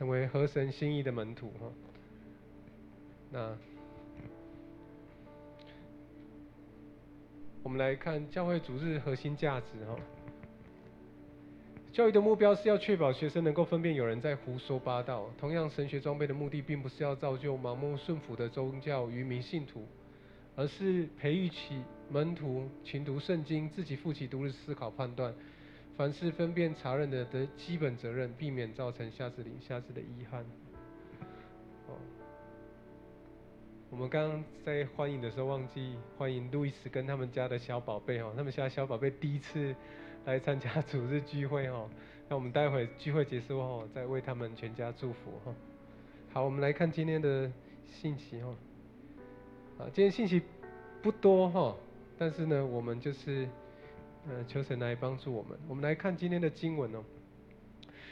成为合神心意的门徒哈。那我们来看教会主日核心价值哈。教育的目标是要确保学生能够分辨有人在胡说八道。同样，神学装备的目的并不是要造就盲目顺服的宗教愚民信徒，而是培育起门徒勤读圣经，自己负起独立思考判断，凡事分辨查认的的基本责任，避免造成下次领下次的遗憾。哦，我们刚刚在欢迎的时候忘记欢迎路易斯跟他们家的小宝贝哦，他们家小宝贝第一次。来参加主日聚会哦，那我们待会聚会结束后，再为他们全家祝福哈。好，我们来看今天的信息哈。啊，今天信息不多哈，但是呢，我们就是呃求神来帮助我们。我们来看今天的经文哦，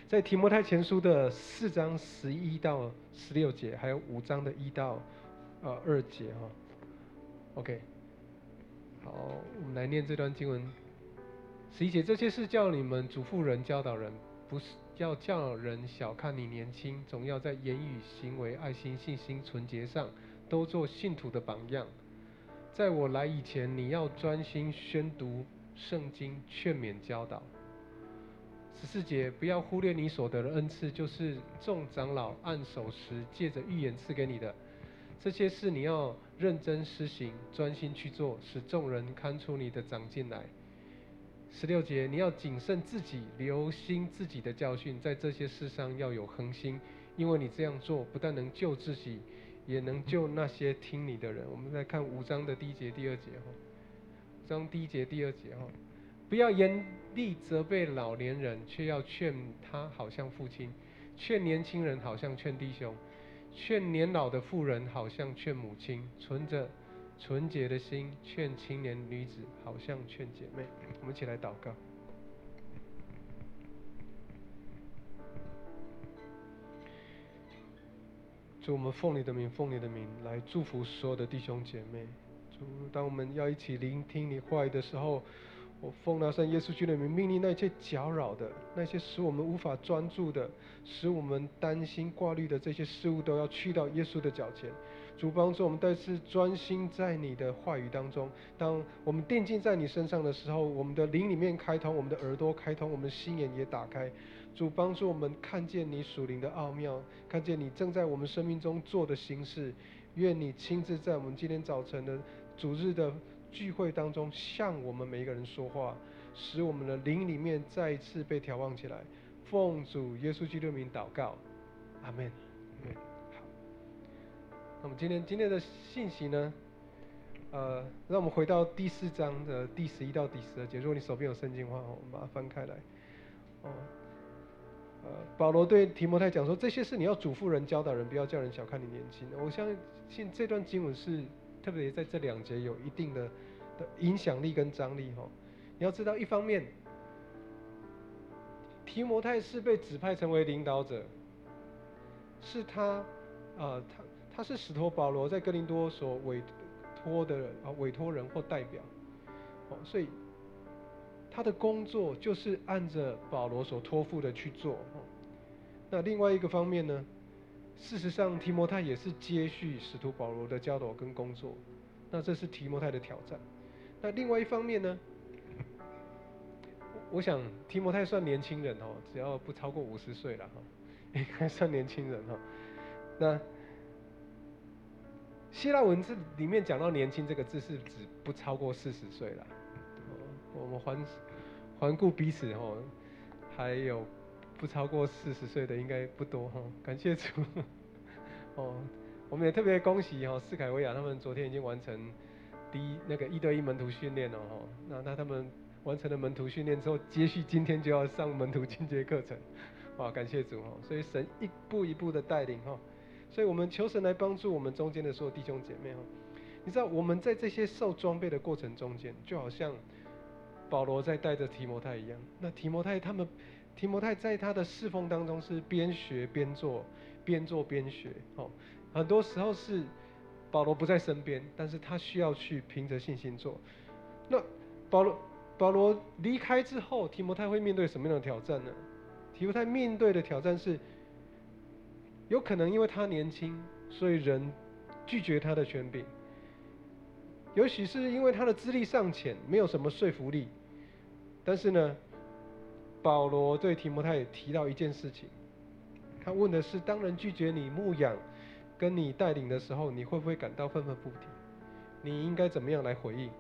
在提摩太前书的四章十一到十六节，还有五章的一到呃二节哈。OK，好，我们来念这段经文。十一节，这些事叫你们嘱咐人、教导人，不是要叫人小看你年轻，总要在言语、行为、爱心、信心、纯洁上，都做信徒的榜样。在我来以前，你要专心宣读圣经，劝勉教导。十四节，不要忽略你所得的恩赐，就是众长老按手时借着预言赐给你的。这些事你要认真施行，专心去做，使众人看出你的长进来。十六节，你要谨慎自己，留心自己的教训，在这些事上要有恒心，因为你这样做不但能救自己，也能救那些听你的人。我们再看五章的第一节、第二节哈，章第一节、第二节哈，不要严厉责备老年人，却要劝他好像父亲；劝年轻人好像劝弟兄；劝年老的妇人好像劝母亲，存着。纯洁的心劝青年女子，好像劝姐妹。我们一起来祷告。祝我们奉你的名，奉你的名来祝福所有的弟兄姐妹。当我们要一起聆听你话语的时候，我奉那圣耶稣基督的名，命令那些搅扰的、那些使我们无法专注的、使我们担心挂虑的这些事物，都要去到耶稣的脚前。主帮助我们再次专心在你的话语当中。当我们定睛在你身上的时候，我们的灵里面开通，我们的耳朵开通，我们的心眼也打开。主帮助我们看见你属灵的奥妙，看见你正在我们生命中做的形式。愿你亲自在我们今天早晨的主日的聚会当中，向我们每一个人说话，使我们的灵里面再一次被调望起来。奉主耶稣基督名祷告，阿门。好那么今天今天的信息呢？呃，让我们回到第四章的第十一到第十二节。如果你手边有圣经的话，我们把它翻开来。哦，呃，保罗对提摩太讲说：这些事你要嘱咐人、教导人，不要叫人小看你年轻。我相信这段经文是特别在这两节有一定的的影响力跟张力。哈，你要知道，一方面，提摩太是被指派成为领导者，是他，呃，他。他是使徒保罗在哥林多所委托的啊委托人或代表，哦，所以他的工作就是按着保罗所托付的去做。那另外一个方面呢，事实上提摩太也是接续使徒保罗的教导跟工作，那这是提摩太的挑战。那另外一方面呢，我想提摩太算年轻人哦，只要不超过五十岁了哈，应该算年轻人哈。那希腊文字里面讲到“年轻”这个字是指不超过四十岁了。我们环环顾彼此哦，还有不超过四十岁的应该不多哈。感谢主。哦，我们也特别恭喜哈斯凯维亚他们昨天已经完成第一那个一对一门徒训练了哈。那那他们完成了门徒训练之后，接续今天就要上门徒进阶课程。哇，感谢主哈。所以神一步一步的带领哈。所以我们求神来帮助我们中间的所有弟兄姐妹哈，你知道我们在这些受装备的过程中间，就好像保罗在带着提摩太一样。那提摩太他们，提摩太在他的侍奉当中是边学边做，边做边学。哦，很多时候是保罗不在身边，但是他需要去凭着信心做。那保罗保罗离开之后，提摩太会面对什么样的挑战呢？提摩太面对的挑战是。有可能因为他年轻，所以人拒绝他的权柄；也许是因为他的资历尚浅，没有什么说服力。但是呢，保罗对提摩太提到一件事情，他问的是：当人拒绝你牧养、跟你带领的时候，你会不会感到愤愤不平？你应该怎么样来回应？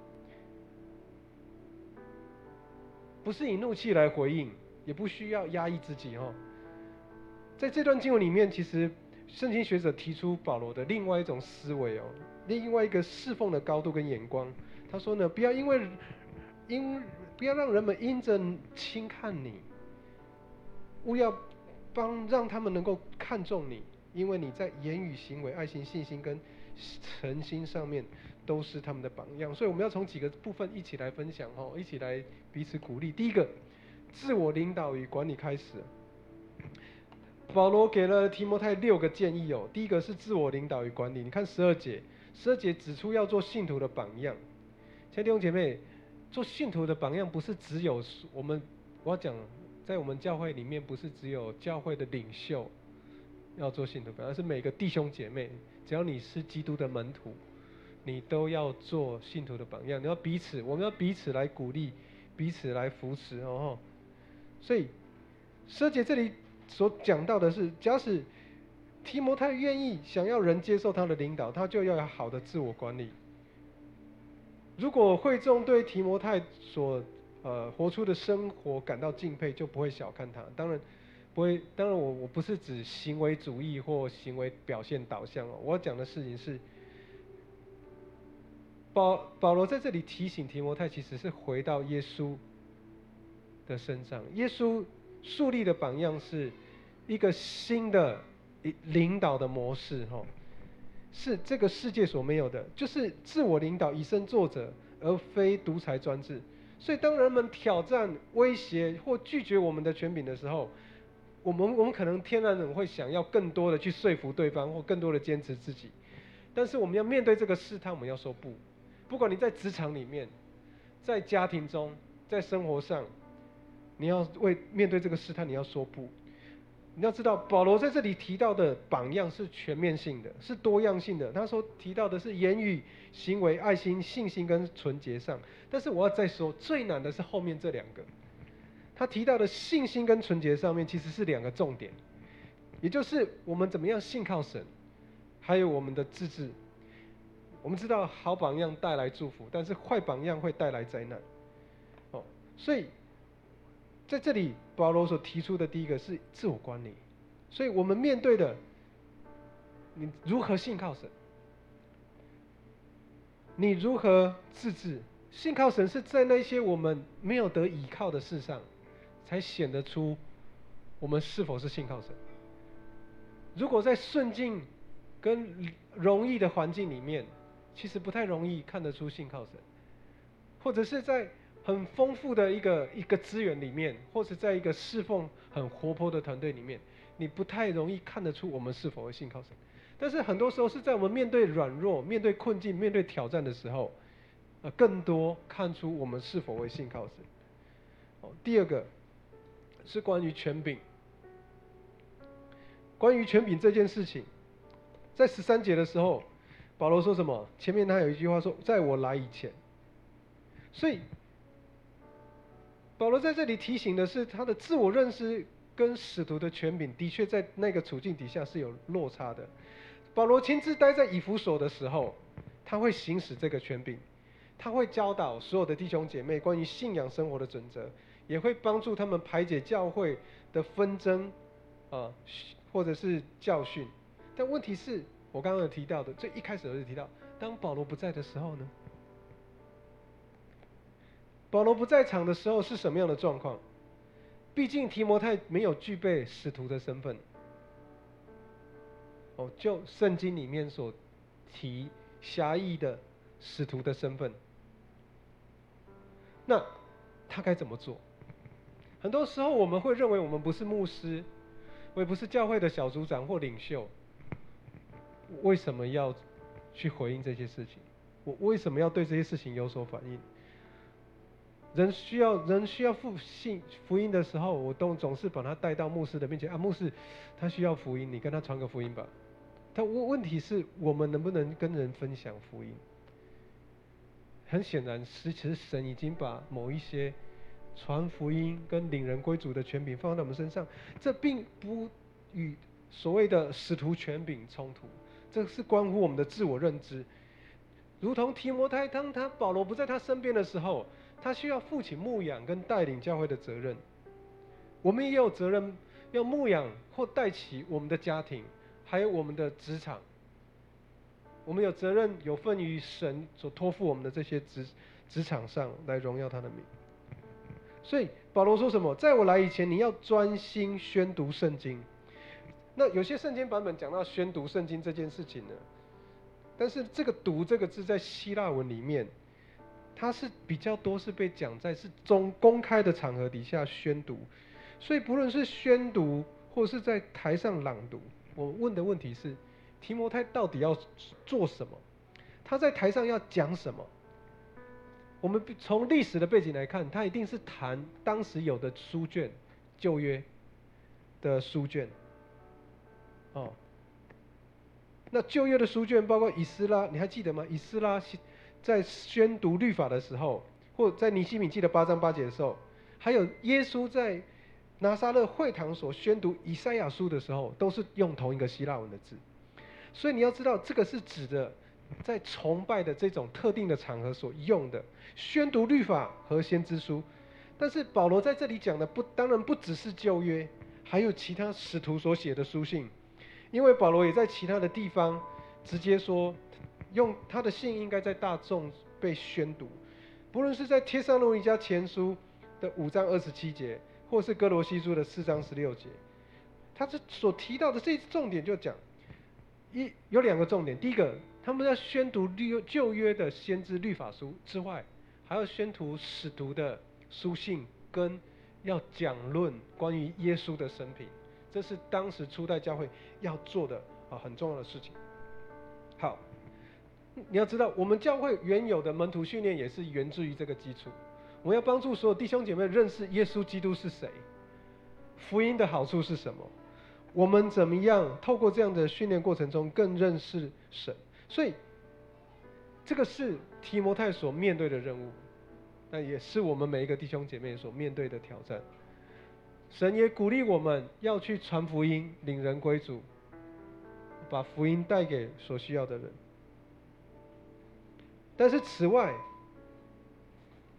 不是以怒气来回应，也不需要压抑自己哦。在这段经文里面，其实圣经学者提出保罗的另外一种思维哦，另外一个侍奉的高度跟眼光。他说呢，不要因为因不要让人们因着轻看你，勿要帮让他们能够看重你，因为你在言语、行为、爱心、信心跟诚心上面。都是他们的榜样，所以我们要从几个部分一起来分享哦，一起来彼此鼓励。第一个，自我领导与管理开始。保罗给了提摩太六个建议哦，第一个是自我领导与管理。你看十二节，十二节指出要做信徒的榜样。亲爱的弟兄姐妹，做信徒的榜样不是只有我们，我要讲，在我们教会里面不是只有教会的领袖要做信徒榜样，而是每个弟兄姐妹，只要你是基督的门徒。你都要做信徒的榜样，你要彼此，我们要彼此来鼓励，彼此来扶持哦。所以，师姐这里所讲到的是，假使提摩太愿意想要人接受他的领导，他就要有好的自我管理。如果会众对提摩太所呃活出的生活感到敬佩，就不会小看他。当然，不会，当然我我不是指行为主义或行为表现导向哦，我讲的事情是。保保罗在这里提醒提摩太，其实是回到耶稣的身上。耶稣树立的榜样是一个新的领导的模式，哈，是这个世界所没有的，就是自我领导、以身作则，而非独裁专制。所以，当人们挑战、威胁或拒绝我们的权柄的时候，我们我们可能天然的会想要更多的去说服对方，或更多的坚持自己。但是，我们要面对这个试探，我们要说不。不管你在职场里面，在家庭中，在生活上，你要为面对这个试探，你要说不。你要知道，保罗在这里提到的榜样是全面性的，是多样性的。他说提到的是言语、行为、爱心、信心跟纯洁上。但是我要再说，最难的是后面这两个。他提到的信心跟纯洁上面，其实是两个重点，也就是我们怎么样信靠神，还有我们的自制。我们知道好榜样带来祝福，但是坏榜样会带来灾难。哦，所以在这里保罗所提出的第一个是自我管理。所以我们面对的，你如何信靠神？你如何自治？信靠神是在那些我们没有得倚靠的事上，才显得出我们是否是信靠神。如果在顺境跟容易的环境里面，其实不太容易看得出信靠神，或者是在很丰富的一个一个资源里面，或者在一个侍奉很活泼的团队里面，你不太容易看得出我们是否会信靠神。但是很多时候是在我们面对软弱、面对困境、面对挑战的时候，呃，更多看出我们是否会信靠神。哦，第二个是关于权柄，关于权柄这件事情，在十三节的时候。保罗说什么？前面他有一句话说：“在我来以前。”所以保罗在这里提醒的是，他的自我认识跟使徒的权柄的确在那个处境底下是有落差的。保罗亲自待在以弗所的时候，他会行使这个权柄，他会教导所有的弟兄姐妹关于信仰生活的准则，也会帮助他们排解教会的纷争啊，或者是教训。但问题是。我刚刚有提到的，最一开始我就提到，当保罗不在的时候呢？保罗不在场的时候是什么样的状况？毕竟提摩太没有具备使徒的身份。哦，就圣经里面所提狭义的使徒的身份，那他该怎么做？很多时候我们会认为我们不是牧师，我也不是教会的小组长或领袖。为什么要去回应这些事情？我为什么要对这些事情有所反应？人需要人需要复信福音的时候，我都总是把他带到牧师的面前啊，牧师他需要福音，你跟他传个福音吧。但问问题是我们能不能跟人分享福音？很显然，其实神已经把某一些传福音跟领人归主的权柄放在我们身上，这并不与所谓的使徒权柄冲突，这是关乎我们的自我认知。如同提摩太，当他保罗不在他身边的时候，他需要负起牧养跟带领教会的责任。我们也有责任要牧养或带起我们的家庭，还有我们的职场。我们有责任有份于神所托付我们的这些职职场上来荣耀他的名。所以保罗说什么？在我来以前，你要专心宣读圣经。那有些圣经版本讲到宣读圣经这件事情呢？但是这个“读”这个字在希腊文里面，它是比较多是被讲在是中公开的场合底下宣读，所以不论是宣读或是在台上朗读，我问的问题是：提摩太到底要做什么？他在台上要讲什么？我们从历史的背景来看，他一定是谈当时有的书卷，旧约的书卷，哦。那旧约的书卷，包括以斯拉，你还记得吗？以斯拉在宣读律法的时候，或在尼西米记的八章八节的时候，还有耶稣在拿撒勒会堂所宣读以赛亚书的时候，都是用同一个希腊文的字。所以你要知道，这个是指的在崇拜的这种特定的场合所用的宣读律法和先知书。但是保罗在这里讲的不，当然不只是旧约，还有其他使徒所写的书信。因为保罗也在其他的地方直接说，用他的信应该在大众被宣读，不论是在帖撒罗尼迦前书的五章二十七节，或是哥罗西书的四章十六节，他这所提到的这重点就讲一有两个重点，第一个，他们要宣读律旧约的先知律法书之外，还要宣读使徒的书信，跟要讲论关于耶稣的生平。这是当时初代教会要做的啊很重要的事情。好，你要知道，我们教会原有的门徒训练也是源自于这个基础。我们要帮助所有弟兄姐妹认识耶稣基督是谁，福音的好处是什么，我们怎么样透过这样的训练过程中更认识神。所以，这个是提摩太所面对的任务，那也是我们每一个弟兄姐妹所面对的挑战。神也鼓励我们要去传福音，领人归主，把福音带给所需要的人。但是此外，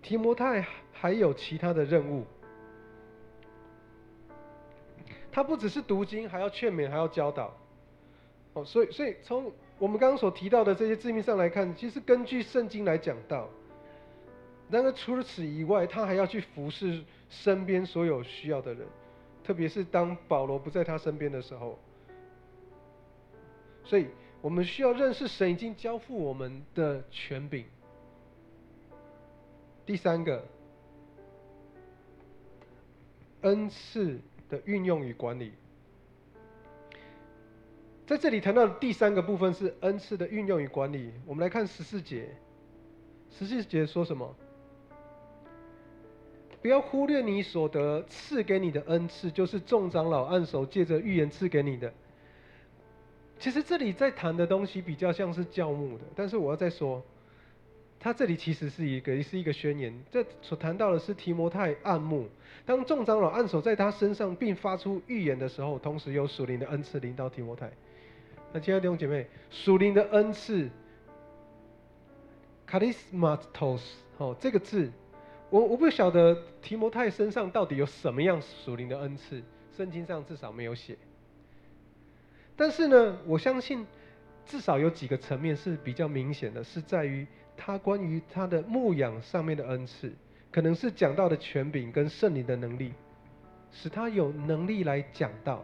提摩太还有其他的任务。他不只是读经，还要劝勉，还要教导。哦，所以，所以从我们刚刚所提到的这些字面上来看，其实根据圣经来讲到。然而除了此以外，他还要去服侍身边所有需要的人，特别是当保罗不在他身边的时候。所以我们需要认识神已经交付我们的权柄。第三个，恩赐的运用与管理，在这里谈到的第三个部分是恩赐的运用与管理。我们来看十四节，十四节说什么？不要忽略你所得赐给你的恩赐，就是众长老按手借着预言赐给你的。其实这里在谈的东西比较像是教牧的，但是我要再说，他这里其实是一个是一个宣言。这所谈到的是提摩太按牧，当众长老按手在他身上，并发出预言的时候，同时有属灵的恩赐临到提摩太。那亲爱的弟兄姐妹，属灵的恩赐，charismatos，哦，这个字。我我不晓得提摩太身上到底有什么样属灵的恩赐，圣经上至少没有写。但是呢，我相信至少有几个层面是比较明显的，是在于他关于他的牧养上面的恩赐，可能是讲到的权柄跟圣灵的能力，使他有能力来讲到。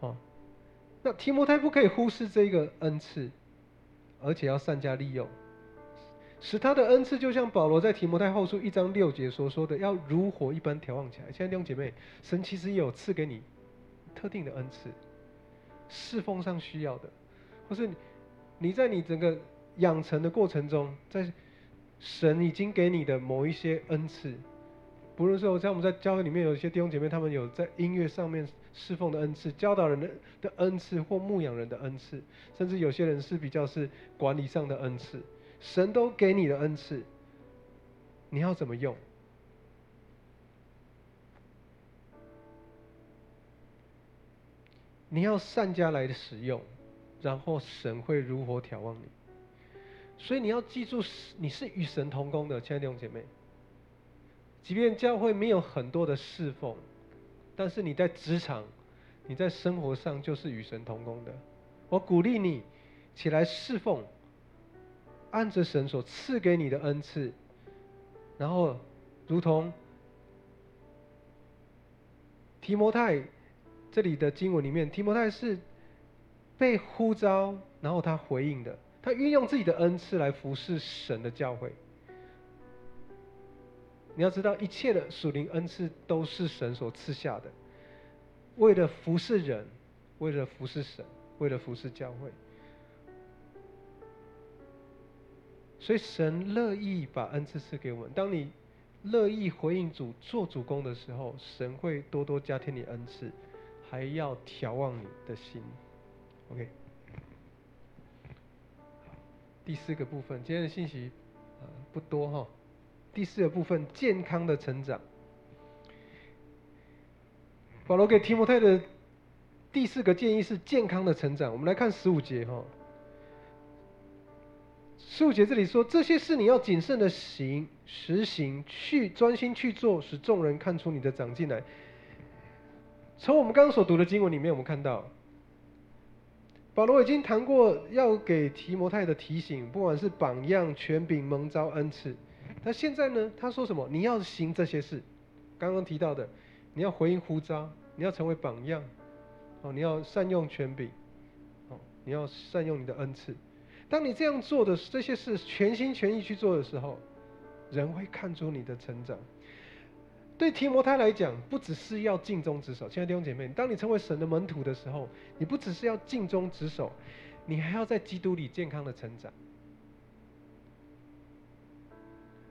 哦，那提摩太不可以忽视这个恩赐，而且要善加利用。使他的恩赐，就像保罗在提摩太后书一章六节所说的，要如火一般调望起来。现在弟兄姐妹，神其实也有赐给你特定的恩赐，侍奉上需要的，或是你在你整个养成的过程中，在神已经给你的某一些恩赐，不论说像我们在教会里面有一些弟兄姐妹，他们有在音乐上面侍奉的恩赐，教导人的的恩赐或牧养人的恩赐，甚至有些人是比较是管理上的恩赐，神都给你的恩赐，你要怎么用？你要善加来使用，然后神会如何眺望你？所以你要记住，你是与神同工的，亲爱的弟兄姐妹。即便教会没有很多的侍奉，但是你在职场、你在生活上就是与神同工的。我鼓励你起来侍奉，按着神所赐给你的恩赐，然后如同提摩太这里的经文里面，提摩太是被呼召，然后他回应的。他运用自己的恩赐来服侍神的教会。你要知道，一切的属灵恩赐都是神所赐下的，为了服侍人，为了服侍神，为了服侍教会。所以神乐意把恩赐赐给我们。当你乐意回应主、做主公的时候，神会多多加添你恩赐，还要调望你的心。OK。第四个部分，今天的信息不多哈。第四个部分，健康的成长。保罗给提摩太的第四个建议是健康的成长。我们来看十五节哈。十五节这里说，这些事你要谨慎的行实行，去专心去做，使众人看出你的长进来。从我们刚刚所读的经文里面，我们看到。保罗已经谈过要给提摩太的提醒，不管是榜样、权柄、蒙召、恩赐。那现在呢？他说什么？你要行这些事。刚刚提到的，你要回应呼召，你要成为榜样，哦，你要善用权柄，哦，你要善用你的恩赐。当你这样做的这些事，全心全意去做的时候，人会看出你的成长。对提摩太来讲，不只是要尽忠职守。亲爱的弟兄姐妹，当你成为神的门徒的时候，你不只是要尽忠职守，你还要在基督里健康的成长。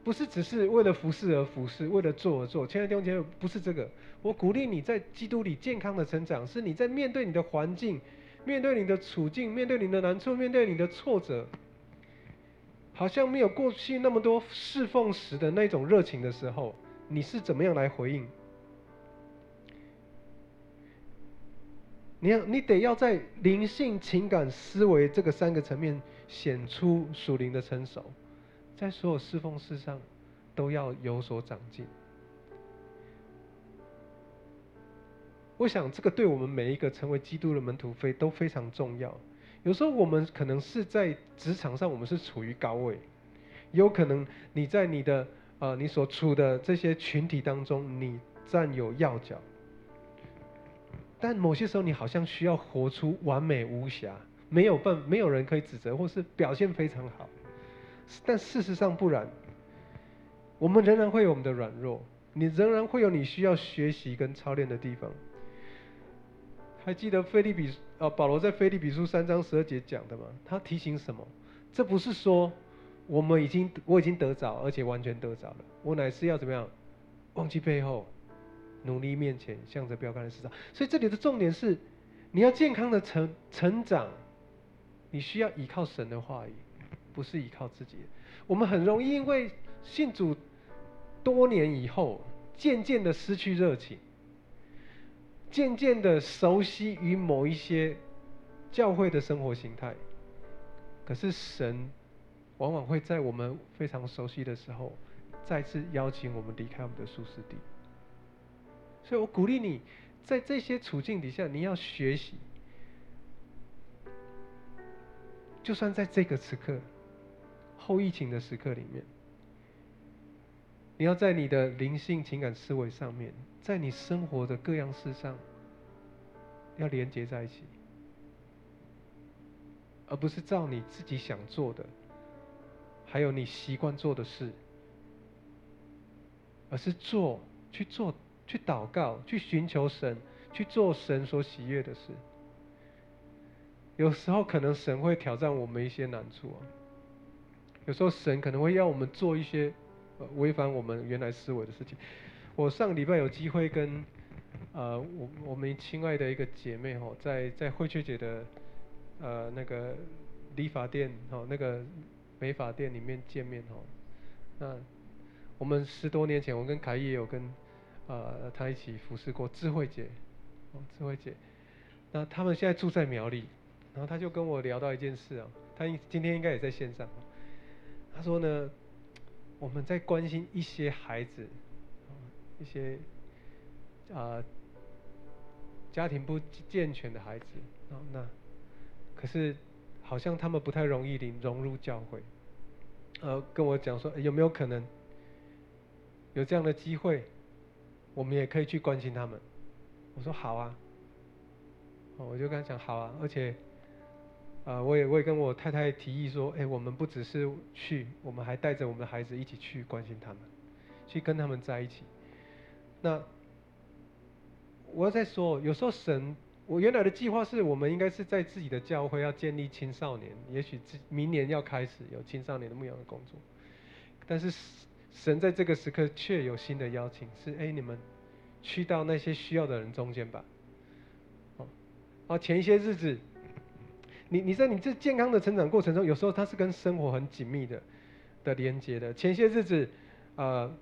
不是只是为了服侍而服侍，为了做而做。亲爱的弟兄姐妹，不是这个。我鼓励你在基督里健康的成长，是你在面对你的环境、面对你的处境、面对你的难处、面对你的挫折，好像没有过去那么多侍奉时的那种热情的时候。你是怎么样来回应？你要，你得要在灵性、情感、思维这个三个层面显出属灵的成熟，在所有侍奉事上都要有所长进。我想这个对我们每一个成为基督的门徒非都非常重要。有时候我们可能是在职场上，我们是处于高位，有可能你在你的。啊，你所处的这些群体当中，你占有要角，但某些时候你好像需要活出完美无瑕，没有办，没有人可以指责，或是表现非常好，但事实上不然。我们仍然会有我们的软弱，你仍然会有你需要学习跟操练的地方。还记得菲利比啊，保罗在菲利比书三章十二节讲的吗？他提醒什么？这不是说。我们已经，我已经得着，而且完全得着了。我乃是要怎么样？忘记背后，努力面前，向着标杆的市场。所以这里的重点是，你要健康的成成长，你需要依靠神的话语，不是依靠自己。我们很容易因为信主多年以后，渐渐的失去热情，渐渐的熟悉于某一些教会的生活形态。可是神。往往会在我们非常熟悉的时候，再次邀请我们离开我们的舒适地。所以我鼓励你，在这些处境底下，你要学习。就算在这个时刻，后疫情的时刻里面，你要在你的灵性、情感、思维上面，在你生活的各样事上，要连接在一起，而不是照你自己想做的。还有你习惯做的事，而是做去做去祷告去寻求神去做神所喜悦的事。有时候可能神会挑战我们一些难处啊，有时候神可能会要我们做一些违反我们原来思维的事情。我上礼拜有机会跟呃我我们亲爱的一个姐妹哈，在在慧雀姐的呃那个理发店哦那个美发店里面见面哦。那我们十多年前，我跟凯伊也有跟呃他一起服侍过智慧姐哦智慧姐。那他们现在住在苗栗，然后他就跟我聊到一件事啊，他今天应该也在线上。他说呢，我们在关心一些孩子，一些啊家庭不健全的孩子哦，那可是好像他们不太容易融融入教会，呃，跟我讲说有没有可能有这样的机会，我们也可以去关心他们。我说好啊。我就跟他讲好啊，而且，啊，我也我也跟我太太提议说，哎，我们不只是去，我们还带着我们的孩子一起去关心他们，去跟他们在一起。那我要再说，有时候神，我原来的计划是我们应该是在自己的教会要建立青少年，也许明年要开始有青少年的牧养的工作。但是神在这个时刻却有新的邀请，是哎，你们去到那些需要的人中间吧。哦啊，前一些日子，你你在你这健康的成长过程中，有时候它是跟生活很紧密的的连接的。前些日子，呃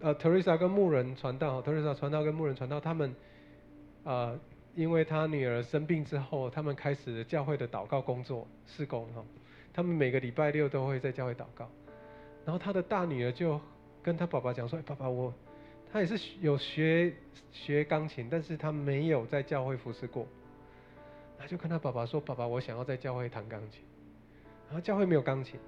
呃，特瑞莎跟牧人传道，特瑞莎传道跟牧人传道，他们啊，因为他女儿生病之后，他们开始教会的祷告工作施工哈。他们每个礼拜六都会在教会祷告，然后他的大女儿就跟他爸爸讲说：“爸爸，我他也是有学学钢琴，但是他没有在教会服侍过。”他就跟他爸爸说：“爸爸，我想要在教会弹钢琴。”然后教会没有钢琴，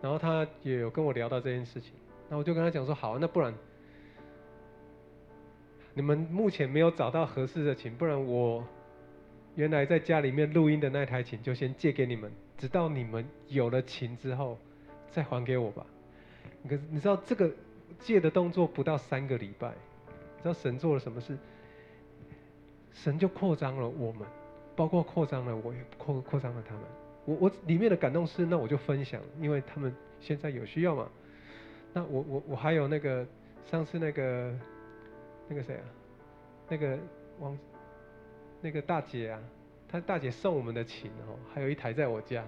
然后他也有跟我聊到这件事情。那我就跟他讲说：“好，那不然你们目前没有找到合适的琴，不然我原来在家里面录音的那台琴就先借给你们，直到你们有了琴之后再还给我吧。”可是你知道这个借的动作不到三个礼拜，你知道神做了什么事？神就扩张了我们。包括扩张了，我也扩扩张了他们。我我里面的感动是，那我就分享，因为他们现在有需要嘛。那我我我还有那个上次那个那个谁啊，那个王那个大姐啊，她大姐送我们的琴哦，还有一台在我家。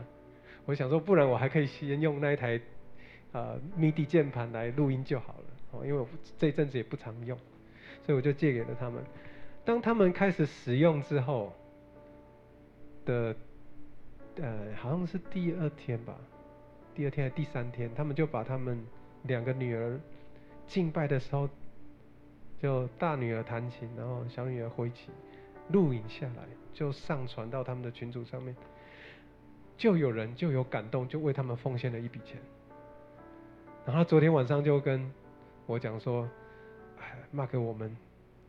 我想说，不然我还可以先用那一台啊 MIDI 键盘来录音就好了哦，因为我这阵子也不常用，所以我就借给了他们。当他们开始使用之后。的，呃，好像是第二天吧，第二天还是第三天，他们就把他们两个女儿敬拜的时候，就大女儿弹琴，然后小女儿挥琴，录影下来，就上传到他们的群组上面，就有人就有感动，就为他们奉献了一笔钱。然后昨天晚上就跟我讲说，哎，Mark，我们。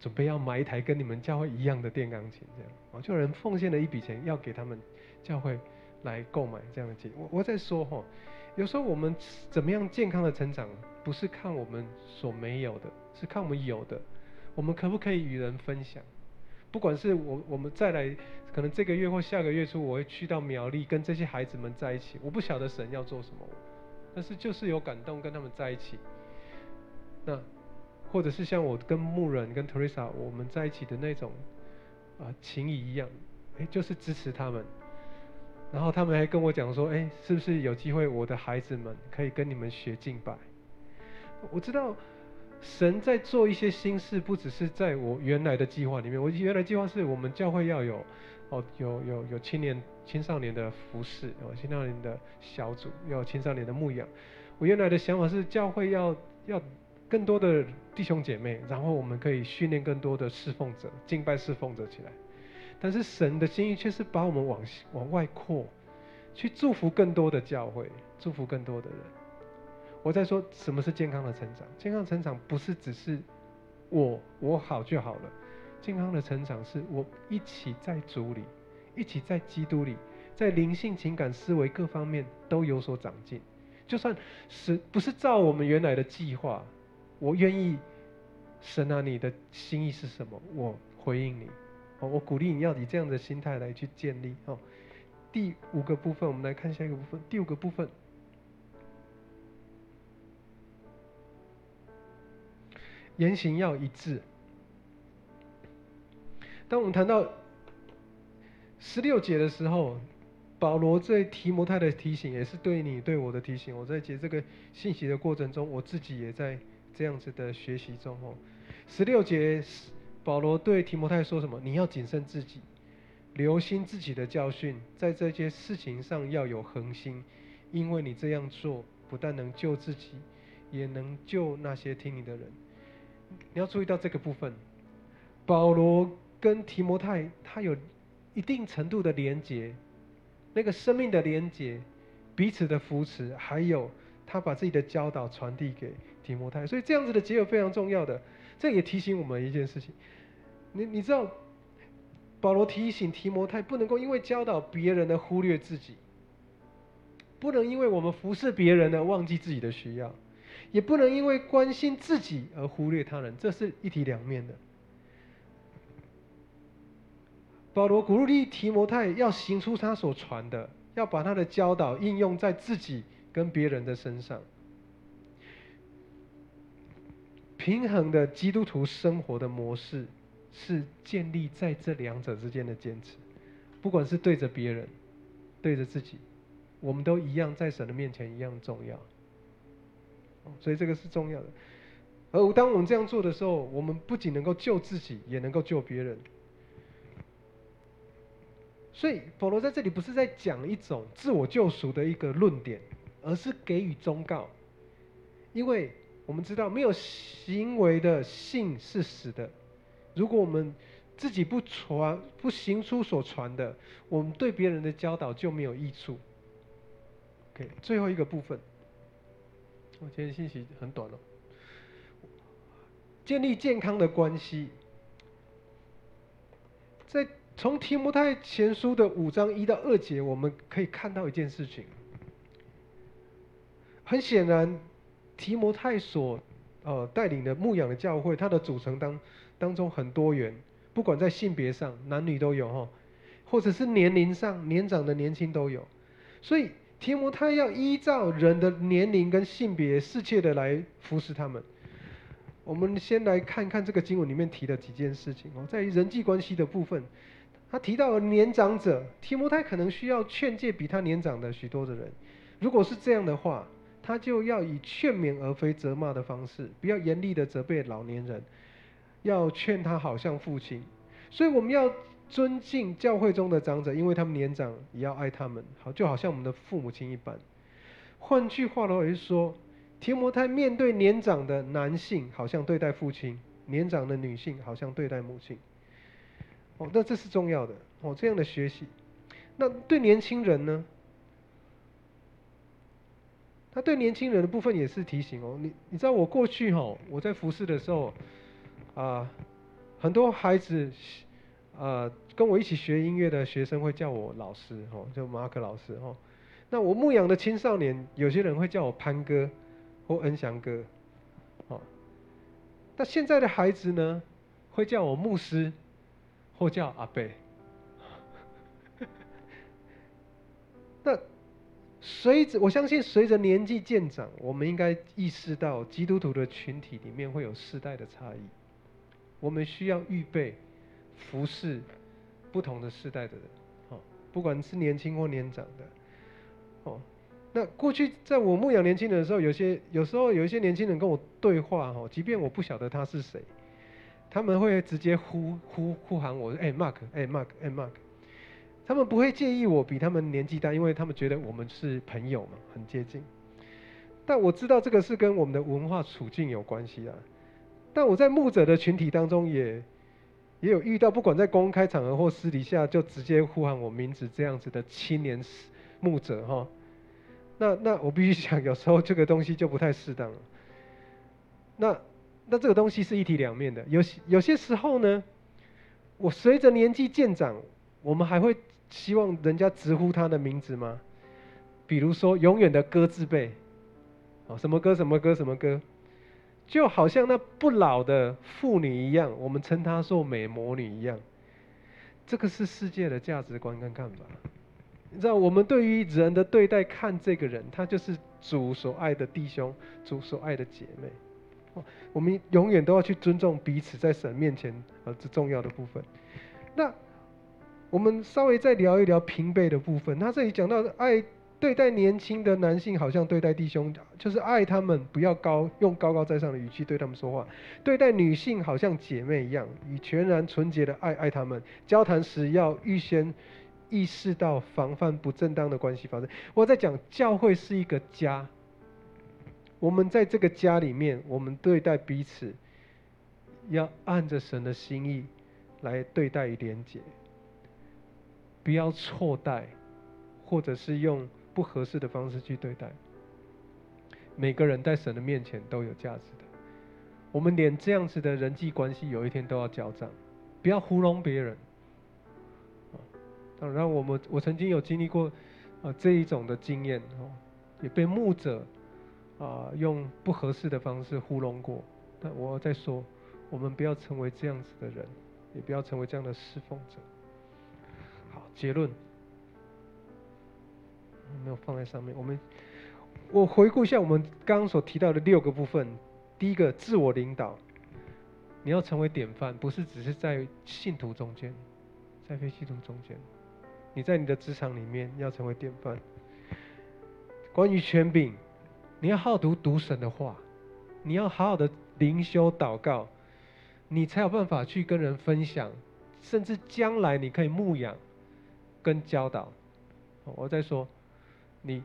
准备要买一台跟你们教会一样的电钢琴，这样啊，就有人奉献了一笔钱要给他们教会来购买这样的琴。我我在说哈，有时候我们怎么样健康的成长，不是看我们所没有的，是看我们有的，我们可不可以与人分享？不管是我我们再来，可能这个月或下个月初，我会去到苗栗跟这些孩子们在一起。我不晓得神要做什么，但是就是有感动跟他们在一起。那。或者是像我跟牧人跟 Teresa 我们在一起的那种啊情谊一样，哎，就是支持他们。然后他们还跟我讲说，哎，是不是有机会我的孩子们可以跟你们学敬拜？我知道神在做一些新事，不只是在我原来的计划里面。我原来计划是我们教会要有哦，有有有青年青少年的服饰，哦，青少年的小组，有青少年的牧养。我原来的想法是教会要要。更多的弟兄姐妹，然后我们可以训练更多的侍奉者、敬拜侍奉者起来。但是神的心意却是把我们往往外扩，去祝福更多的教会，祝福更多的人。我在说什么是健康的成长？健康成长不是只是我我好就好了，健康的成长是我一起在主里，一起在基督里，在灵性、情感、思维各方面都有所长进。就算是不是照我们原来的计划。我愿意，神啊，你的心意是什么？我回应你，哦，我鼓励你要以这样的心态来去建立哦。第五个部分，我们来看下一个部分。第五个部分，言行要一致。当我们谈到十六节的时候，保罗对提摩太的提醒，也是对你对我的提醒。我在解这个信息的过程中，我自己也在这样子的学习中哦。十六节，保罗对提摩太说什么？你要谨慎自己，留心自己的教训，在这些事情上要有恒心，因为你这样做，不但能救自己，也能救那些听你的人。你要注意到这个部分，保罗跟提摩太他有一定程度的连结，那个生命的连结，彼此的扶持，还有他把自己的教导传递给提摩太，所以这样子的结合非常重要的。这也提醒我们一件事情，你你知道，保罗提醒提摩太不能够因为教导别人而忽略自己，不能因为我们服侍别人而忘记自己的需要。也不能因为关心自己而忽略他人，这是一体两面的。保罗鼓励提摩太要行出他所传的，要把他的教导应用在自己跟别人的身上。平衡的基督徒生活的模式是建立在这两者之间的坚持，不管是对着别人，对着自己，我们都一样在神的面前一样重要。所以这个是重要的，而当我们这样做的时候，我们不仅能够救自己，也能够救别人。所以保罗在这里不是在讲一种自我救赎的一个论点，而是给予忠告。因为我们知道，没有行为的信是死的。如果我们自己不传、不行出所传的，我们对别人的教导就没有益处。OK，最后一个部分。我今天信息很短哦。建立健康的关系，在从提摩太前书的五章一到二节，我们可以看到一件事情。很显然，提摩太所呃带领的牧养的教会，它的组成当当中很多元，不管在性别上，男女都有哈，或者是年龄上，年长的、年轻都有，所以。提摩太要依照人的年龄跟性别，适切的来服侍他们。我们先来看看这个经文里面提的几件事情哦，在人际关系的部分，他提到了年长者，提摩太可能需要劝诫比他年长的许多的人。如果是这样的话，他就要以劝勉而非责骂的方式，不要严厉的责备老年人，要劝他好像父亲。所以我们要。尊敬教会中的长者，因为他们年长，也要爱他们，好就好像我们的父母亲一般。换句话来说，提摩太面对年长的男性，好像对待父亲；年长的女性，好像对待母亲。哦，那这是重要的哦，这样的学习。那对年轻人呢？他对年轻人的部分也是提醒哦。你你知道我过去哈，我在服侍的时候，啊，很多孩子。呃，跟我一起学音乐的学生会叫我老师，哦，就马克老师，哦。那我牧养的青少年，有些人会叫我潘哥或恩祥哥，哦。那现在的孩子呢，会叫我牧师或叫阿贝。那随着我相信，随着年纪渐长，我们应该意识到，基督徒的群体里面会有世代的差异，我们需要预备。服侍不同的世代的人，哦，不管是年轻或年长的，哦，那过去在我牧养年轻人的时候，有些有时候有一些年轻人跟我对话，哦，即便我不晓得他是谁，他们会直接呼呼呼喊我，哎，Mark，哎，Mark，哎，Mark，他们不会介意我比他们年纪大，因为他们觉得我们是朋友嘛，很接近。但我知道这个是跟我们的文化处境有关系啊。但我在牧者的群体当中也。也有遇到，不管在公开场合或私底下，就直接呼喊我名字这样子的青年牧者哈。那那我必须讲，有时候这个东西就不太适当了。那那这个东西是一体两面的，有有些时候呢，我随着年纪渐长，我们还会希望人家直呼他的名字吗？比如说永远的歌字辈，哦，什么歌什么歌什么歌。就好像那不老的妇女一样，我们称她做美魔女一样。这个是世界的价值观跟看法。你知道，我们对于人的对待，看这个人，他就是主所爱的弟兄，主所爱的姐妹。我们永远都要去尊重彼此，在神面前呃，这重要的部分。那我们稍微再聊一聊平辈的部分。他这里讲到爱对待年轻的男性，好像对待弟兄，就是爱他们，不要高用高高在上的语气对他们说话；对待女性，好像姐妹一样，以全然纯洁的爱爱他们。交谈时要预先意识到防范不正当的关系发生。我在讲教会是一个家。我们在这个家里面，我们对待彼此，要按着神的心意来对待与连结，不要错待，或者是用不合适的方式去对待。每个人在神的面前都有价值的，我们连这样子的人际关系，有一天都要交账，不要糊弄别人。啊当然，我们我曾经有经历过啊这一种的经验哦，也被牧者。啊，用不合适的方式糊弄过，但我在说，我们不要成为这样子的人，也不要成为这样的侍奉者。好，结论没有放在上面。我们我回顾一下我们刚刚所提到的六个部分。第一个，自我领导，你要成为典范，不是只是在信徒中间，在非信徒中间，你在你的职场里面要成为典范。关于权柄。你要好读读神的话，你要好好的灵修祷告，你才有办法去跟人分享，甚至将来你可以牧养跟教导。我在说，你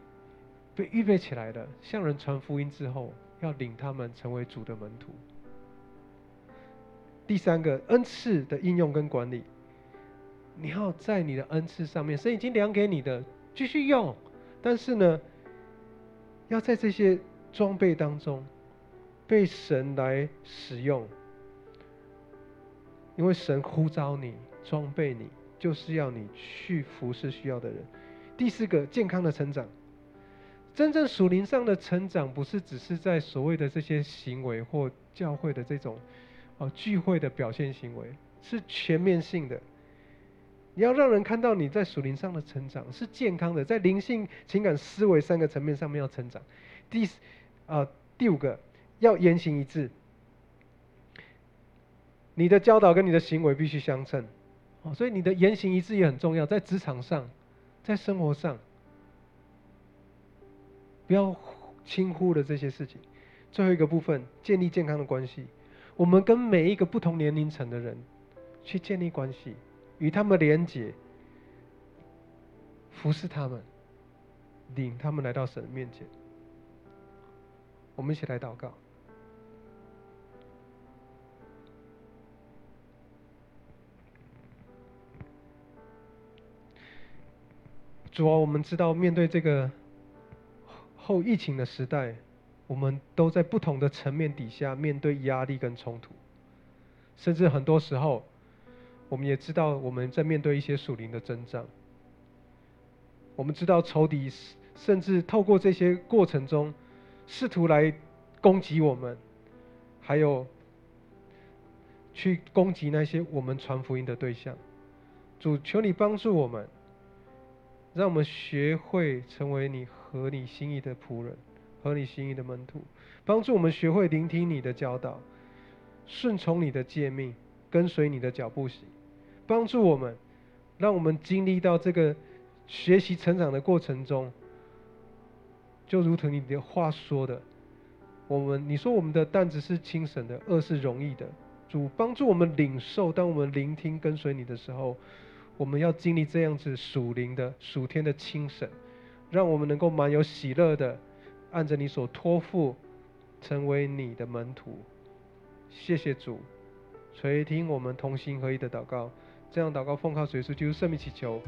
被预备起来的，向人传福音之后，要领他们成为主的门徒。第三个恩赐的应用跟管理，你要在你的恩赐上面，神已经量给你的，继续用，但是呢？要在这些装备当中被神来使用，因为神呼召你、装备你，就是要你去服侍需要的人。第四个，健康的成长。真正属灵上的成长，不是只是在所谓的这些行为或教会的这种哦聚会的表现行为，是全面性的。你要让人看到你在属灵上的成长是健康的，在灵性、情感、思维三个层面上面要成长。第，啊，第五个要言行一致，你的教导跟你的行为必须相称，哦，所以你的言行一致也很重要，在职场上，在生活上，不要轻忽了这些事情。最后一个部分，建立健康的关系，我们跟每一个不同年龄层的人去建立关系。与他们连结，服侍他们，领他们来到神面前。我们一起来祷告。主啊，我们知道面对这个后疫情的时代，我们都在不同的层面底下面对压力跟冲突，甚至很多时候。我们也知道我们在面对一些属灵的征战，我们知道仇敌甚至透过这些过程中试图来攻击我们，还有去攻击那些我们传福音的对象。主，求你帮助我们，让我们学会成为你合你心意的仆人，合你心意的门徒，帮助我们学会聆听你的教导，顺从你的诫命，跟随你的脚步行。帮助我们，让我们经历到这个学习成长的过程中，就如同你的话说的，我们你说我们的担子是轻省的，恶是容易的。主帮助我们领受，当我们聆听跟随你的时候，我们要经历这样子属灵的属天的清晨，让我们能够满有喜乐的，按着你所托付，成为你的门徒。谢谢主，垂听我们同心合一的祷告。这样祷告，奉靠水稣，就是圣命祈求。